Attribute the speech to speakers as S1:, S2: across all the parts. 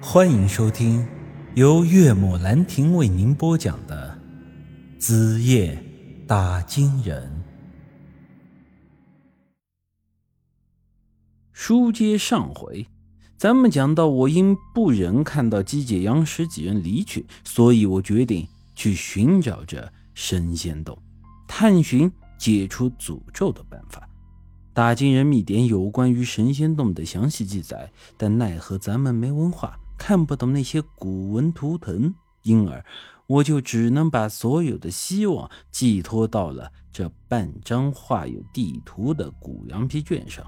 S1: 欢迎收听由岳母兰亭为您播讲的《子夜打金人》。书接上回，咱们讲到，我因不忍看到姬解杨十几人离去，所以我决定去寻找着神仙洞，探寻解除诅咒的办法。打金人密典有关于神仙洞的详细记载，但奈何咱们没文化，看不懂那些古文图腾，因而我就只能把所有的希望寄托到了这半张画有地图的古羊皮卷上。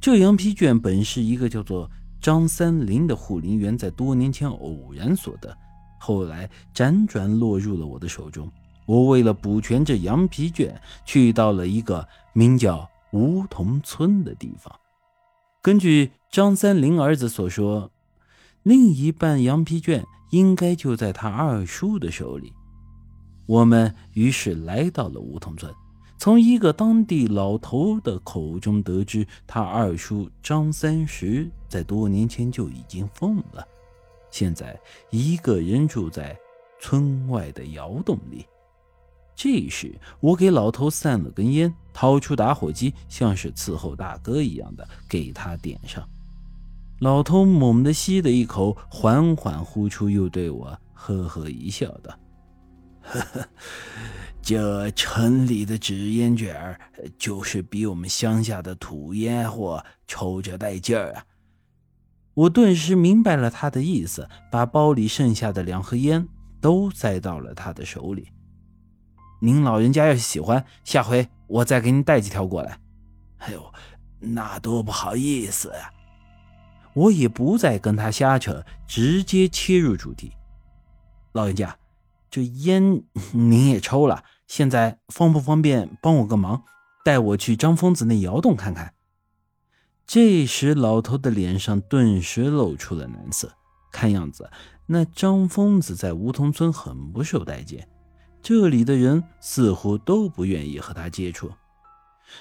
S1: 这羊皮卷本是一个叫做张三林的护林员在多年前偶然所得，后来辗转落入了我的手中。我为了补全这羊皮卷，去到了一个名叫……梧桐村的地方，根据张三林儿子所说，另一半羊皮卷应该就在他二叔的手里。我们于是来到了梧桐村，从一个当地老头的口中得知，他二叔张三十在多年前就已经疯了，现在一个人住在村外的窑洞里。这时，我给老头散了根烟，掏出打火机，像是伺候大哥一样的给他点上。老头猛地吸了一口，缓缓呼出，又对我呵呵一笑，道：“，这城里的纸烟卷儿，就是比我们乡下的土烟货抽着带劲儿啊！”我顿时明白了他的意思，把包里剩下的两盒烟都塞到了他的手里。您老人家要是喜欢，下回我再给您带几条过来。
S2: 哎呦，那多不好意思呀！
S1: 我也不再跟他瞎扯，直接切入主题。老人家，这烟 您也抽了，现在方不方便帮我个忙，带我去张疯子那窑洞看看？这时，老头的脸上顿时露出了难色，看样子那张疯子在梧桐村很不受待见。这里的人似乎都不愿意和他接触。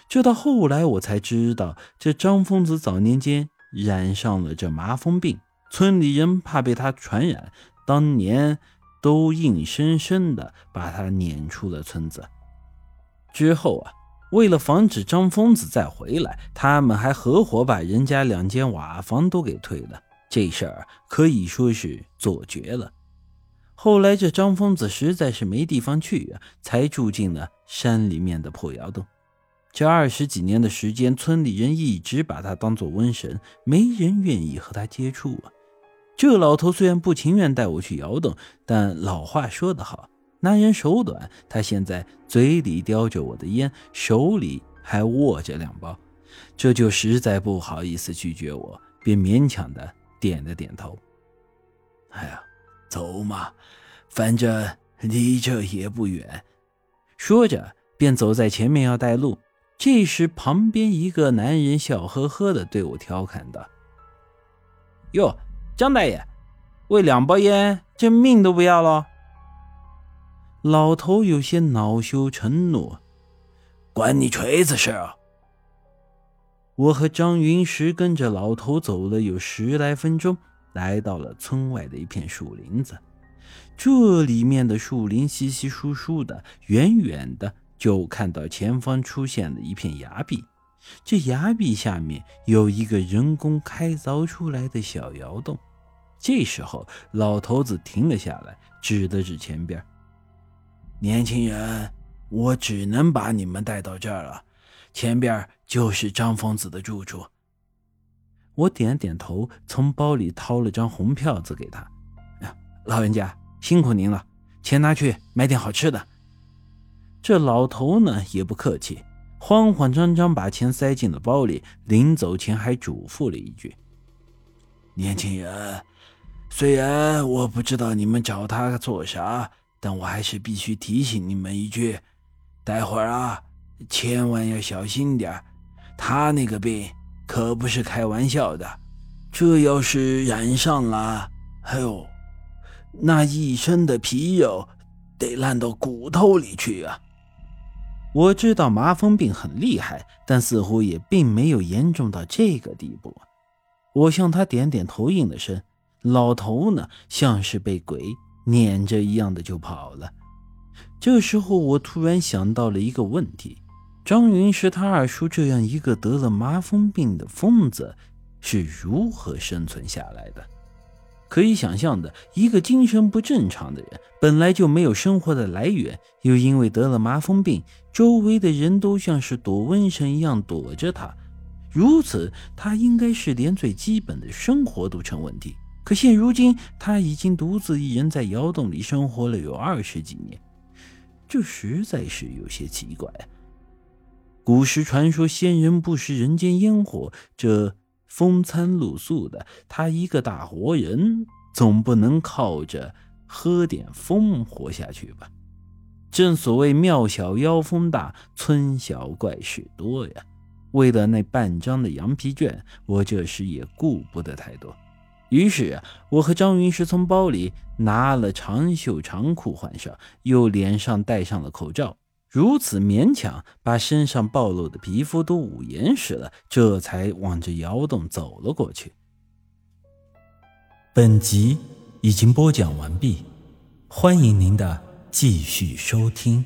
S1: 这到后来我才知道，这张疯子早年间染上了这麻风病，村里人怕被他传染，当年都硬生生的把他撵出了村子。之后啊，为了防止张疯子再回来，他们还合伙把人家两间瓦房都给退了。这事儿可以说是做绝了。后来，这张疯子实在是没地方去啊，才住进了山里面的破窑洞。这二十几年的时间，村里人一直把他当做瘟神，没人愿意和他接触啊。这老头虽然不情愿带我去窑洞，但老话说得好，男人手短。他现在嘴里叼着我的烟，手里还握着两包，这就实在不好意思拒绝我，便勉强的点了点头。
S2: 哎呀。走嘛，反正离这也不远。
S1: 说着，便走在前面要带路。这时，旁边一个男人笑呵呵的对我调侃道：“哟，张大爷，为两包烟，这命都不要了？”老头有些恼羞成怒：“
S2: 关你锤子事啊！”
S1: 我和张云石跟着老头走了有十来分钟。来到了村外的一片树林子，这里面的树林稀稀疏疏的，远远的就看到前方出现了一片崖壁。这崖壁下面有一个人工开凿出来的小窑洞。这时候，老头子停了下来，指了指前边：“
S2: 年轻人，我只能把你们带到这儿了。前边就是张疯子的住处。”
S1: 我点了点头，从包里掏了张红票子给他。老人家辛苦您了，钱拿去买点好吃的。这老头呢也不客气，慌慌张张把钱塞进了包里，临走前还嘱咐了一句：“
S2: 年轻人，虽然我不知道你们找他做啥，但我还是必须提醒你们一句，待会儿啊，千万要小心点他那个病。”可不是开玩笑的，这要是染上了，哎呦，那一身的皮肉得烂到骨头里去啊！
S1: 我知道麻风病很厉害，但似乎也并没有严重到这个地步。我向他点点头，应了声。老头呢，像是被鬼撵着一样的就跑了。这时候，我突然想到了一个问题：张云是他二叔这样一个得了麻风病的疯子，是如何生存下来的？可以想象的，一个精神不正常的人，本来就没有生活的来源，又因为得了麻风病，周围的人都像是躲瘟神一样躲着他。如此，他应该是连最基本的生活都成问题。可现如今，他已经独自一人在窑洞里生活了有二十几年。这实在是有些奇怪！古时传说仙人不食人间烟火，这风餐露宿的他一个大活人，总不能靠着喝点风活下去吧？正所谓庙小妖风大，村小怪事多呀。为了那半张的羊皮卷，我这时也顾不得太多。于是，我和张云石从包里拿了长袖长裤换上，又脸上戴上了口罩，如此勉强把身上暴露的皮肤都捂严实了，这才往这窑洞走了过去。本集已经播讲完毕，欢迎您的继续收听。